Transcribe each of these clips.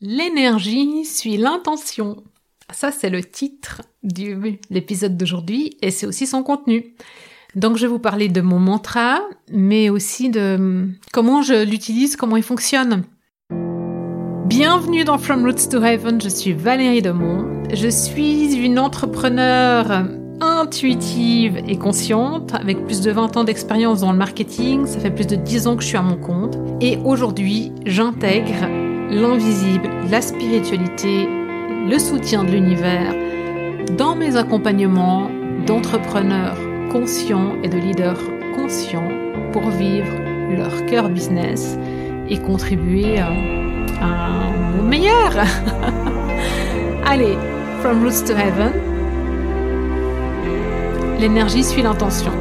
L'énergie suit l'intention. Ça, c'est le titre de l'épisode d'aujourd'hui et c'est aussi son contenu. Donc, je vais vous parler de mon mantra, mais aussi de comment je l'utilise, comment il fonctionne. Bienvenue dans From Roots to Heaven, je suis Valérie Demont. Je suis une entrepreneur intuitive et consciente, avec plus de 20 ans d'expérience dans le marketing, ça fait plus de 10 ans que je suis à mon compte. Et aujourd'hui, j'intègre l'invisible, la spiritualité, le soutien de l'univers dans mes accompagnements d'entrepreneurs conscients et de leaders conscients pour vivre leur cœur business et contribuer à, un meilleur. Allez, From Roots to Heaven, l'énergie suit l'intention.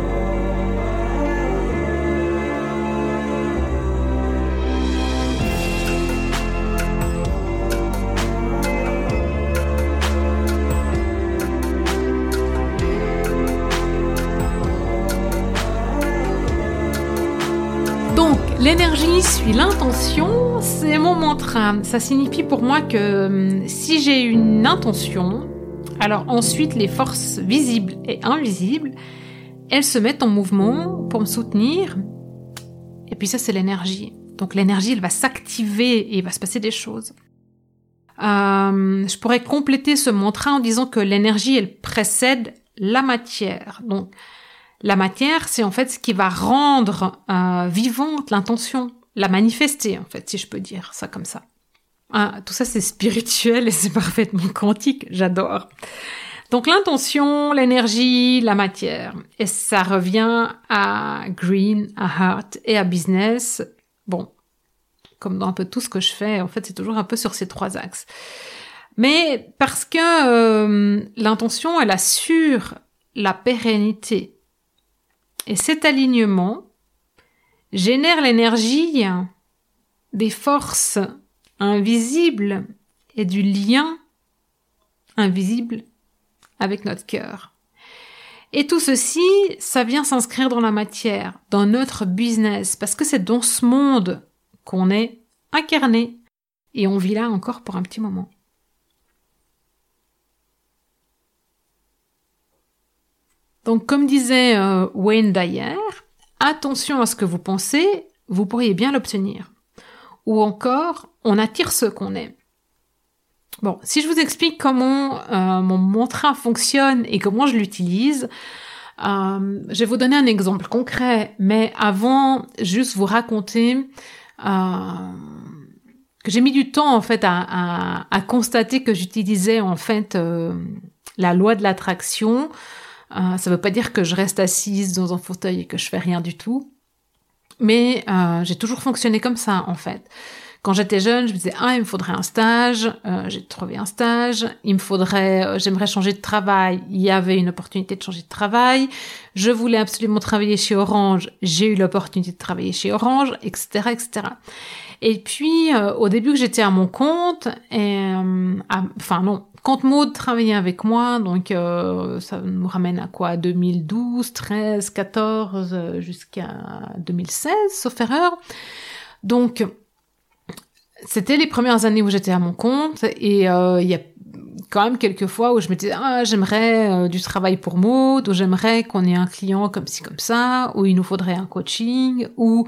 L'énergie suit l'intention, c'est mon mantra. Ça signifie pour moi que hum, si j'ai une intention, alors ensuite les forces visibles et invisibles, elles se mettent en mouvement pour me soutenir. Et puis ça, c'est l'énergie. Donc l'énergie, elle va s'activer et il va se passer des choses. Euh, je pourrais compléter ce mantra en disant que l'énergie, elle précède la matière. Donc la matière, c'est en fait ce qui va rendre euh, vivante l'intention, la manifester en fait, si je peux dire ça comme ça. Ah, tout ça c'est spirituel et c'est parfaitement quantique, j'adore. Donc l'intention, l'énergie, la matière. Et ça revient à green, à heart et à business. Bon, comme dans un peu tout ce que je fais, en fait c'est toujours un peu sur ces trois axes. Mais parce que euh, l'intention, elle assure la pérennité et cet alignement génère l'énergie des forces invisibles et du lien invisible avec notre cœur. Et tout ceci, ça vient s'inscrire dans la matière, dans notre business, parce que c'est dans ce monde qu'on est incarné et on vit là encore pour un petit moment. Donc, comme disait euh, Wayne Dyer, attention à ce que vous pensez, vous pourriez bien l'obtenir. Ou encore, on attire ce qu'on est. Bon, si je vous explique comment euh, mon mantra fonctionne et comment je l'utilise, euh, je vais vous donner un exemple concret, mais avant, juste vous raconter que j'ai mis du temps en fait à constater que j'utilisais en fait la loi de l'attraction euh, ça ne veut pas dire que je reste assise dans un fauteuil et que je fais rien du tout. Mais euh, j'ai toujours fonctionné comme ça, en fait. Quand j'étais jeune, je me disais ah il me faudrait un stage, euh, j'ai trouvé un stage, il me faudrait, euh, j'aimerais changer de travail, il y avait une opportunité de changer de travail, je voulais absolument travailler chez Orange, j'ai eu l'opportunité de travailler chez Orange, etc., etc. Et puis euh, au début que j'étais à mon compte, et, enfin non, quand Maud travaillait avec moi, donc euh, ça nous ramène à quoi? 2012, 13, 14 jusqu'à 2016, sauf erreur. Donc c'était les premières années où j'étais à mon compte et euh, il y a quand même quelques fois où je me disais ah j'aimerais euh, du travail pour Maud ou j'aimerais qu'on ait un client comme ci comme ça ou il nous faudrait un coaching ou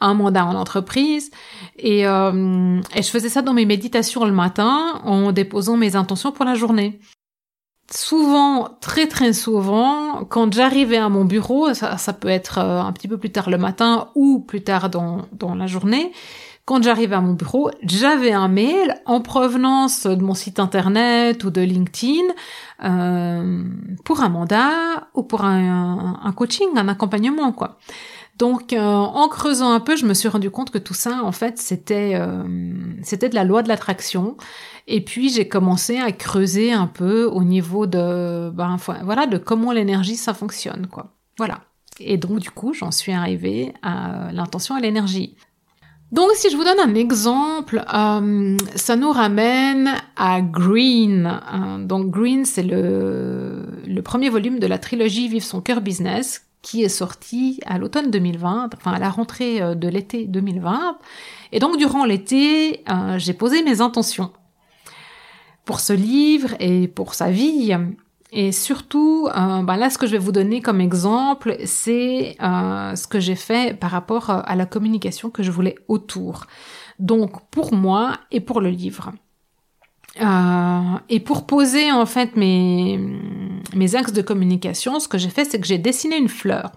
un mandat en entreprise. Et, euh, et je faisais ça dans mes méditations le matin en déposant mes intentions pour la journée. Souvent, très très souvent, quand j'arrivais à mon bureau, ça, ça peut être euh, un petit peu plus tard le matin ou plus tard dans, dans la journée, quand j'arrivais à mon bureau, j'avais un mail en provenance de mon site internet ou de LinkedIn euh, pour un mandat ou pour un, coaching, un accompagnement, quoi. Donc, euh, en creusant un peu, je me suis rendu compte que tout ça, en fait, c'était euh, c'était de la loi de l'attraction. Et puis, j'ai commencé à creuser un peu au niveau de, ben, voilà, de comment l'énergie ça fonctionne, quoi. Voilà. Et donc, du coup, j'en suis arrivée à l'intention et l'énergie. Donc, si je vous donne un exemple, euh, ça nous ramène à Green. donc, Green, c'est le, le premier volume de la trilogie Vive son cœur business qui est sorti à l'automne 2020, enfin à la rentrée euh, de l'été 2020. Et donc durant l'été, euh, j'ai posé mes intentions pour ce livre et pour sa vie. Et surtout, euh, bah là, ce que je vais vous donner comme exemple, c'est euh, ce que j'ai fait par rapport à la communication que je voulais autour. Donc pour moi et pour le livre. Euh, et pour poser en fait mes, mes axes de communication, ce que j'ai fait, c'est que j'ai dessiné une fleur.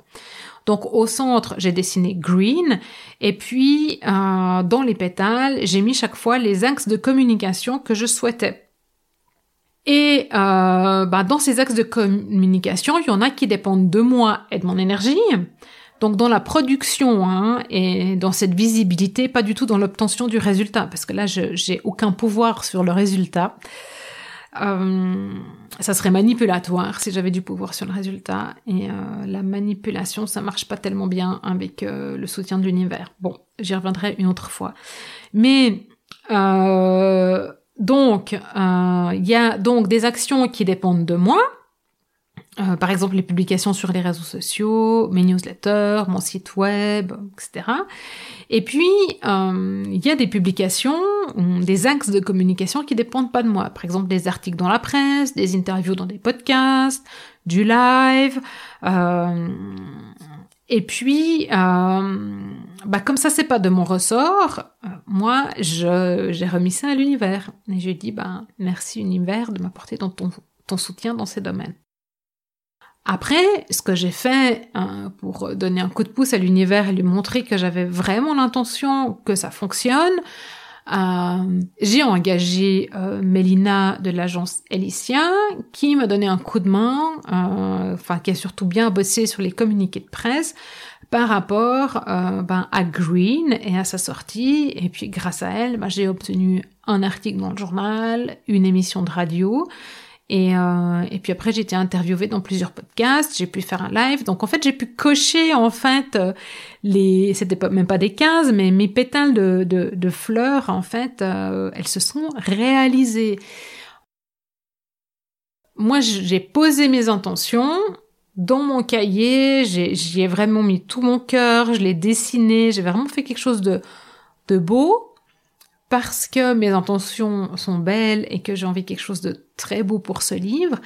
Donc au centre, j'ai dessiné green et puis euh, dans les pétales, j'ai mis chaque fois les axes de communication que je souhaitais. Et euh, bah, dans ces axes de communication, il y en a qui dépendent de moi et de mon énergie. Donc dans la production hein, et dans cette visibilité, pas du tout dans l'obtention du résultat, parce que là, j'ai aucun pouvoir sur le résultat. Euh, ça serait manipulatoire si j'avais du pouvoir sur le résultat. Et euh, la manipulation, ça marche pas tellement bien avec euh, le soutien de l'univers. Bon, j'y reviendrai une autre fois. Mais euh, donc, il y a donc des actions qui dépendent de moi. par exemple, les publications sur les réseaux sociaux, mes newsletters, mon site web, etc. Et puis, il y a des publications, des axes de communication qui dépendent pas de moi. Par exemple, des articles dans la presse, des interviews dans des podcasts, du live. Euh, et puis, euh, bah comme ça c'est pas de mon ressort, euh, moi je j'ai remis ça à l'univers et j'ai dit bah merci univers de m'apporter ton, ton soutien dans ces domaines. Après, ce que j'ai fait euh, pour donner un coup de pouce à l'univers et lui montrer que j'avais vraiment l'intention que ça fonctionne, euh, j'ai engagé euh, Mélina de l'agence Elicia qui m'a donné un coup de main, euh, enfin qui a surtout bien bossé sur les communiqués de presse par rapport euh, ben, à Green et à sa sortie. Et puis grâce à elle, ben, j'ai obtenu un article dans le journal, une émission de radio. Et, euh, et puis après, j'ai été interviewée dans plusieurs podcasts, j'ai pu faire un live. Donc en fait, j'ai pu cocher en fait euh, les, c'était même pas des 15, mais mes pétales de, de, de fleurs, en fait, euh, elles se sont réalisées. Moi, j'ai posé mes intentions dans mon cahier, j'y ai, ai vraiment mis tout mon cœur, je l'ai dessiné, j'ai vraiment fait quelque chose de, de beau parce que mes intentions sont belles et que j'ai envie de quelque chose de très beau pour ce livre.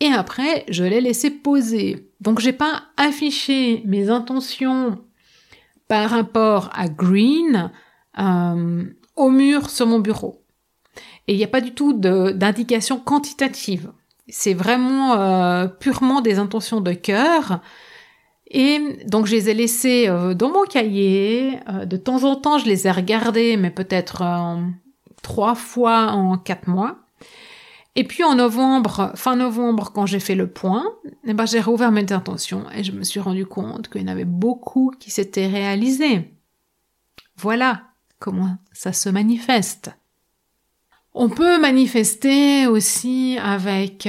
Et après, je l'ai laissé poser. Donc j'ai pas affiché mes intentions par rapport à Green euh, au mur sur mon bureau. Et il n'y a pas du tout d'indication quantitative. C'est vraiment euh, purement des intentions de cœur et donc je les ai laissés euh, dans mon cahier. Euh, de temps en temps, je les ai regardés, mais peut-être euh, trois fois en quatre mois. Et puis en novembre, fin novembre, quand j'ai fait le point, eh ben, j'ai rouvert mes intentions et je me suis rendu compte qu'il y en avait beaucoup qui s'étaient réalisés. Voilà comment ça se manifeste. On peut manifester aussi avec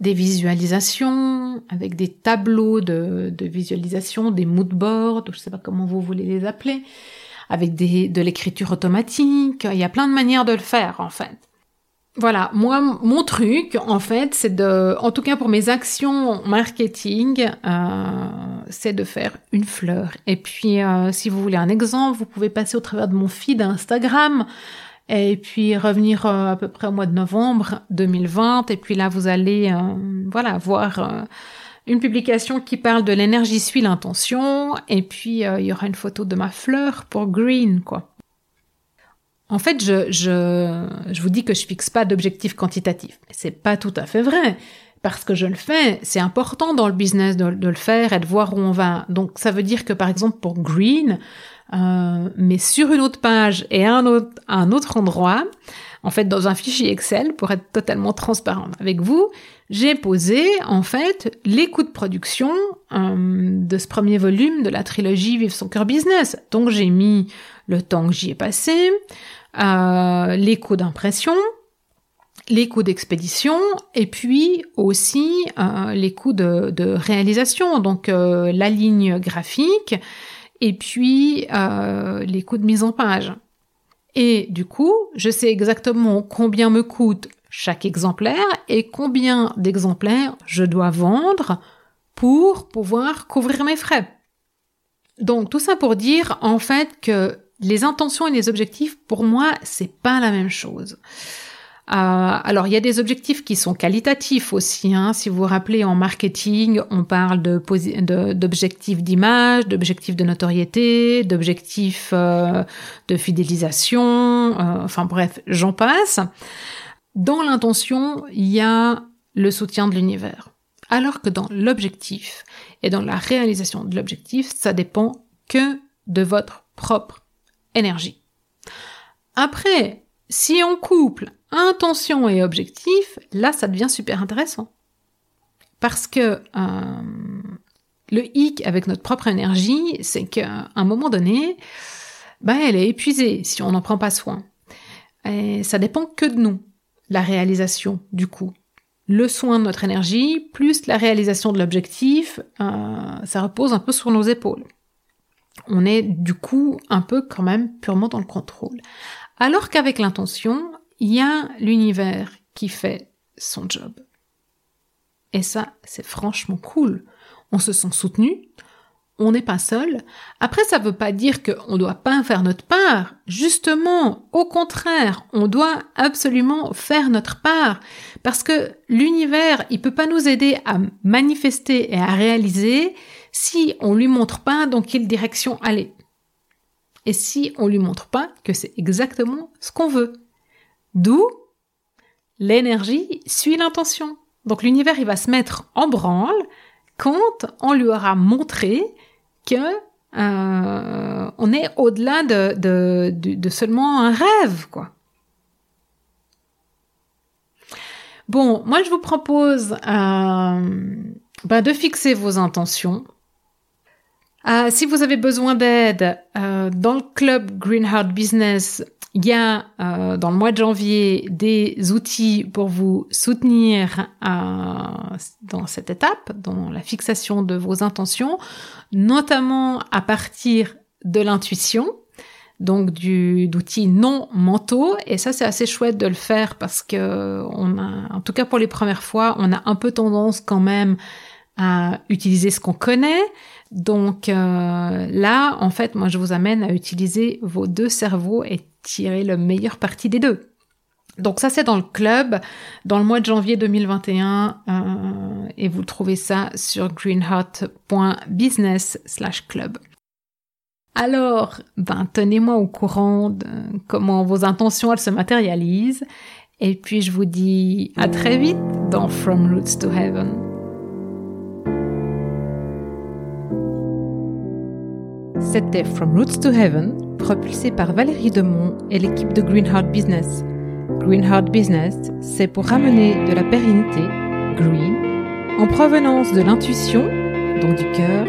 des visualisations, avec des tableaux de, de visualisation, des mood boards, je ne sais pas comment vous voulez les appeler, avec des, de l'écriture automatique. Il y a plein de manières de le faire, en fait. Voilà, moi, mon truc, en fait, c'est de, en tout cas pour mes actions marketing, euh, c'est de faire une fleur. Et puis, euh, si vous voulez un exemple, vous pouvez passer au travers de mon feed Instagram et puis revenir euh, à peu près au mois de novembre 2020 et puis là vous allez euh, voilà voir euh, une publication qui parle de l'énergie suit l'intention et puis il y aura une photo de ma fleur pour green quoi. En fait, je, je, je vous dis que je fixe pas d'objectif quantitatif. C'est pas tout à fait vrai. Parce que je le fais, c'est important dans le business de, le faire et de voir où on va. Donc ça veut dire que par exemple pour Green, euh, mais sur une autre page et à un autre, un autre endroit, en fait dans un fichier Excel pour être totalement transparente avec vous, j'ai posé en fait les coûts de production euh, de ce premier volume de la trilogie Vive son cœur business. Donc j'ai mis le temps que j'y ai passé, euh, les coûts d'impression, les coûts d'expédition et puis aussi euh, les coûts de, de réalisation, donc euh, la ligne graphique, et puis euh, les coûts de mise en page. Et du coup, je sais exactement combien me coûte chaque exemplaire et combien d'exemplaires je dois vendre pour pouvoir couvrir mes frais. Donc tout ça pour dire en fait que les intentions et les objectifs, pour moi, c'est pas la même chose. Euh, alors, il y a des objectifs qui sont qualitatifs aussi. Hein. Si vous vous rappelez, en marketing, on parle d'objectifs d'image, d'objectifs de notoriété, d'objectifs euh, de fidélisation. Euh, enfin bref, j'en passe. Dans l'intention, il y a le soutien de l'univers. Alors que dans l'objectif et dans la réalisation de l'objectif, ça dépend que de votre propre énergie. Après, si on couple intention et objectif, là, ça devient super intéressant. Parce que euh, le hic avec notre propre énergie, c'est qu'à un moment donné, ben, elle est épuisée si on n'en prend pas soin. Et ça dépend que de nous, la réalisation du coup. Le soin de notre énergie, plus la réalisation de l'objectif, euh, ça repose un peu sur nos épaules. On est du coup un peu quand même purement dans le contrôle. Alors qu'avec l'intention, il y a l'univers qui fait son job. Et ça, c'est franchement cool. On se sent soutenu, on n'est pas seul. Après, ça ne veut pas dire qu'on ne doit pas faire notre part. Justement, au contraire, on doit absolument faire notre part. Parce que l'univers, il peut pas nous aider à manifester et à réaliser si on lui montre pas dans quelle direction aller. Et si on lui montre pas que c'est exactement ce qu'on veut. D'où l'énergie suit l'intention. Donc l'univers, il va se mettre en branle quand on lui aura montré que euh, on est au-delà de, seulement un rêve, quoi. Bon, moi je vous propose euh, bah, de fixer vos intentions. Euh, si vous avez besoin d'aide, dans le club Green Heart Business, il y a euh, dans le mois de janvier des outils pour vous soutenir euh, dans cette étape, dans la fixation de vos intentions, notamment à partir de l'intuition, donc d'outils non mentaux. Et ça, c'est assez chouette de le faire parce que a, en tout cas pour les premières fois, on a un peu tendance quand même à utiliser ce qu'on connaît. Donc euh, là, en fait, moi, je vous amène à utiliser vos deux cerveaux et tirer le meilleur parti des deux. Donc ça c'est dans le club, dans le mois de janvier 2021, euh, et vous trouvez ça sur greenheart.business slash club. Alors, ben, tenez-moi au courant de comment vos intentions elles se matérialisent, et puis je vous dis à très vite dans From Roots to Heaven. C'était From Roots to Heaven propulsé par Valérie Demont et l'équipe de Greenheart Business. Greenheart Business, c'est pour ramener de la pérennité, green, en provenance de l'intuition, donc du cœur,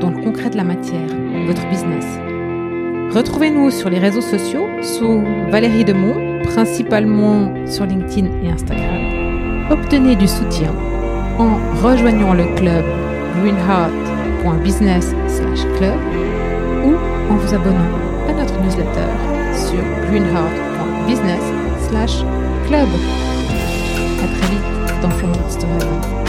dans le concret de la matière, votre business. Retrouvez-nous sur les réseaux sociaux sous Valérie Demont, principalement sur LinkedIn et Instagram. Obtenez du soutien en rejoignant le club greenheart.business/club en vous abonnant à notre newsletter sur greenheart.business/club. À très vite dans Story.